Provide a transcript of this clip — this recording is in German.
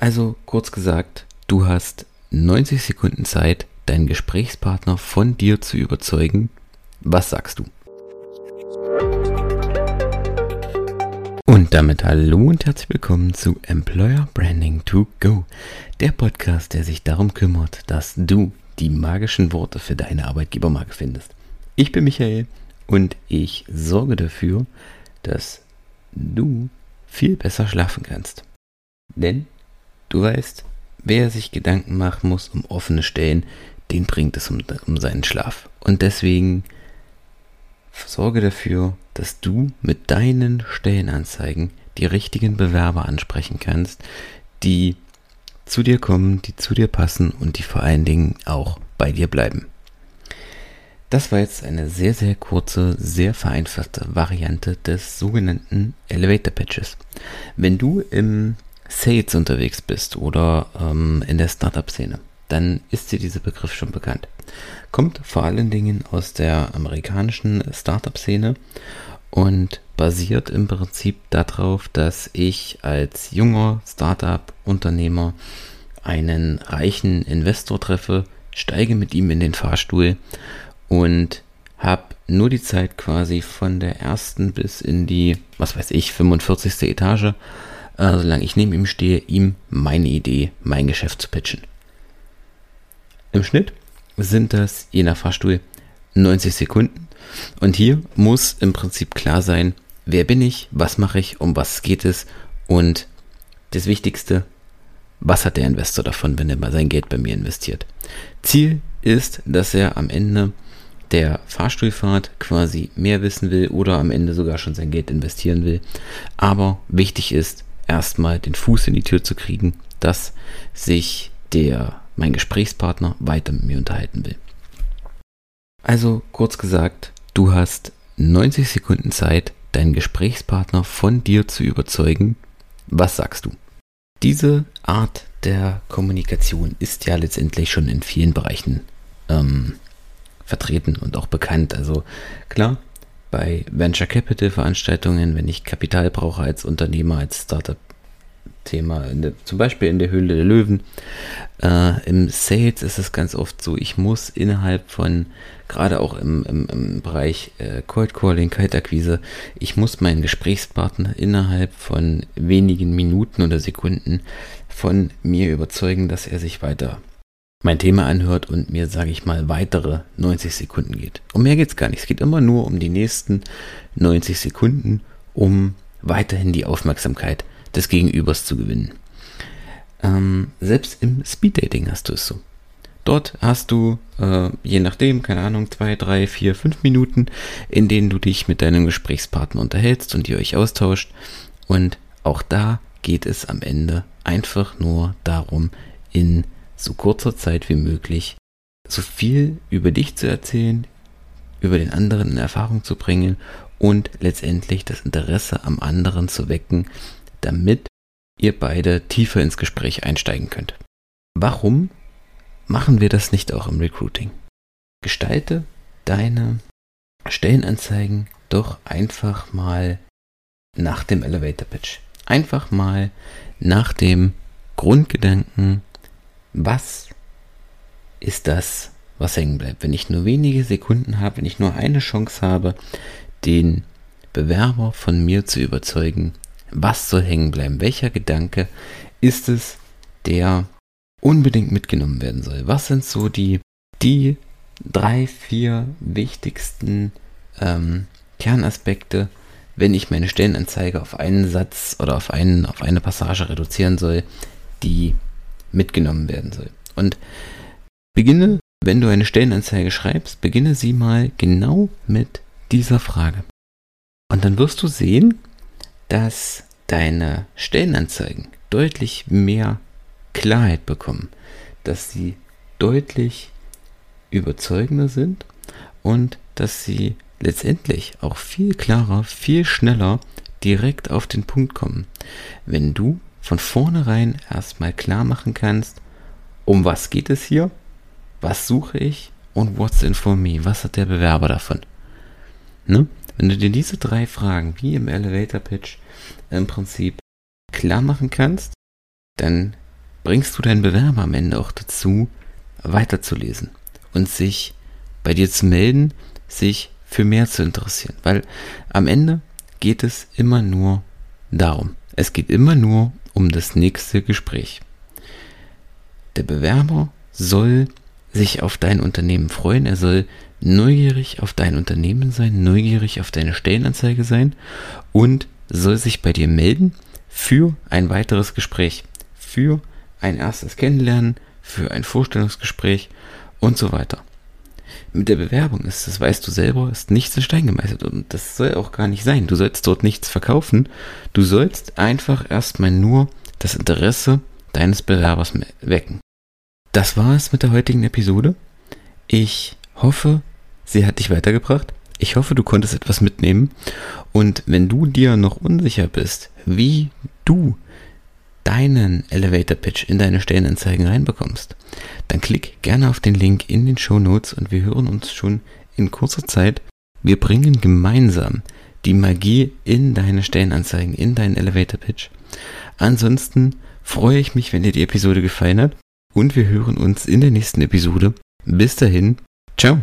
Also kurz gesagt, du hast 90 Sekunden Zeit, deinen Gesprächspartner von dir zu überzeugen. Was sagst du? Und damit hallo und herzlich willkommen zu Employer Branding to Go, der Podcast, der sich darum kümmert, dass du die magischen Worte für deine Arbeitgebermarke findest. Ich bin Michael und ich sorge dafür, dass du viel besser schlafen kannst. Denn du weißt, wer sich Gedanken machen muss um offene Stellen, den bringt es um, um seinen Schlaf. Und deswegen sorge dafür, dass du mit deinen Stellenanzeigen die richtigen Bewerber ansprechen kannst, die zu dir kommen, die zu dir passen und die vor allen Dingen auch bei dir bleiben. Das war jetzt eine sehr, sehr kurze, sehr vereinfachte Variante des sogenannten Elevator Pitches. Wenn du im Sales unterwegs bist oder ähm, in der Startup-Szene, dann ist dir dieser Begriff schon bekannt. Kommt vor allen Dingen aus der amerikanischen Startup-Szene und basiert im Prinzip darauf, dass ich als junger Startup-Unternehmer einen reichen Investor treffe, steige mit ihm in den Fahrstuhl und habe nur die Zeit quasi von der ersten bis in die, was weiß ich, 45. Etage, äh, solange ich neben ihm stehe, ihm meine Idee, mein Geschäft zu pitchen. Im Schnitt sind das je nach Fahrstuhl 90 Sekunden und hier muss im Prinzip klar sein, wer bin ich, was mache ich, um was geht es und das Wichtigste, was hat der Investor davon, wenn er mal sein Geld bei mir investiert. Ziel ist, dass er am Ende der Fahrstuhlfahrt quasi mehr wissen will oder am Ende sogar schon sein Geld investieren will. Aber wichtig ist, erstmal den Fuß in die Tür zu kriegen, dass sich der, mein Gesprächspartner weiter mit mir unterhalten will. Also kurz gesagt, du hast 90 Sekunden Zeit, deinen Gesprächspartner von dir zu überzeugen. Was sagst du? Diese Art der Kommunikation ist ja letztendlich schon in vielen Bereichen ähm, vertreten und auch bekannt. Also klar, bei Venture Capital Veranstaltungen, wenn ich Kapital brauche als Unternehmer, als Startup, Thema, der, zum Beispiel in der Höhle der Löwen. Äh, Im Sales ist es ganz oft so, ich muss innerhalb von, gerade auch im, im, im Bereich äh, Cold Calling, Kaltakquise, ich muss meinen Gesprächspartner innerhalb von wenigen Minuten oder Sekunden von mir überzeugen, dass er sich weiter mein Thema anhört und mir, sage ich mal, weitere 90 Sekunden geht. Um mehr geht es gar nicht. Es geht immer nur um die nächsten 90 Sekunden, um weiterhin die Aufmerksamkeit des Gegenübers zu gewinnen. Ähm, selbst im Speeddating hast du es so. Dort hast du, äh, je nachdem, keine Ahnung, zwei, drei, vier, fünf Minuten, in denen du dich mit deinem Gesprächspartner unterhältst und ihr euch austauscht. Und auch da geht es am Ende einfach nur darum, in so kurzer Zeit wie möglich so viel über dich zu erzählen, über den anderen in Erfahrung zu bringen und letztendlich das Interesse am anderen zu wecken, damit ihr beide tiefer ins Gespräch einsteigen könnt. Warum machen wir das nicht auch im Recruiting? Gestalte deine Stellenanzeigen doch einfach mal nach dem Elevator Pitch. Einfach mal nach dem Grundgedanken, was ist das, was hängen bleibt. Wenn ich nur wenige Sekunden habe, wenn ich nur eine Chance habe, den Bewerber von mir zu überzeugen, was soll hängen bleiben? Welcher Gedanke ist es, der unbedingt mitgenommen werden soll? Was sind so die, die drei, vier wichtigsten ähm, Kernaspekte, wenn ich meine Stellenanzeige auf einen Satz oder auf, einen, auf eine Passage reduzieren soll, die mitgenommen werden soll? Und beginne, wenn du eine Stellenanzeige schreibst, beginne sie mal genau mit dieser Frage. Und dann wirst du sehen, dass deine Stellenanzeigen deutlich mehr Klarheit bekommen, dass sie deutlich überzeugender sind und dass sie letztendlich auch viel klarer, viel schneller direkt auf den Punkt kommen. Wenn du von vornherein erstmal klar machen kannst, um was geht es hier, was suche ich und what's in for me, was hat der Bewerber davon. Ne? Wenn du dir diese drei Fragen wie im Elevator Pitch im Prinzip klar machen kannst, dann bringst du deinen Bewerber am Ende auch dazu, weiterzulesen und sich bei dir zu melden, sich für mehr zu interessieren. Weil am Ende geht es immer nur darum. Es geht immer nur um das nächste Gespräch. Der Bewerber soll sich auf dein Unternehmen freuen, er soll neugierig auf dein Unternehmen sein, neugierig auf deine Stellenanzeige sein und soll sich bei dir melden für ein weiteres Gespräch, für ein erstes Kennenlernen, für ein Vorstellungsgespräch und so weiter. Mit der Bewerbung ist, das weißt du selber, ist nichts in Stein gemeißelt und das soll auch gar nicht sein. Du sollst dort nichts verkaufen. Du sollst einfach erstmal nur das Interesse deines Bewerbers wecken. Das war es mit der heutigen Episode. Ich hoffe, sie hat dich weitergebracht. Ich hoffe, du konntest etwas mitnehmen. Und wenn du dir noch unsicher bist, wie du deinen Elevator Pitch in deine Stellenanzeigen reinbekommst, dann klick gerne auf den Link in den Show Notes und wir hören uns schon in kurzer Zeit. Wir bringen gemeinsam die Magie in deine Stellenanzeigen, in deinen Elevator Pitch. Ansonsten freue ich mich, wenn dir die Episode gefallen hat und wir hören uns in der nächsten Episode. Bis dahin, ciao.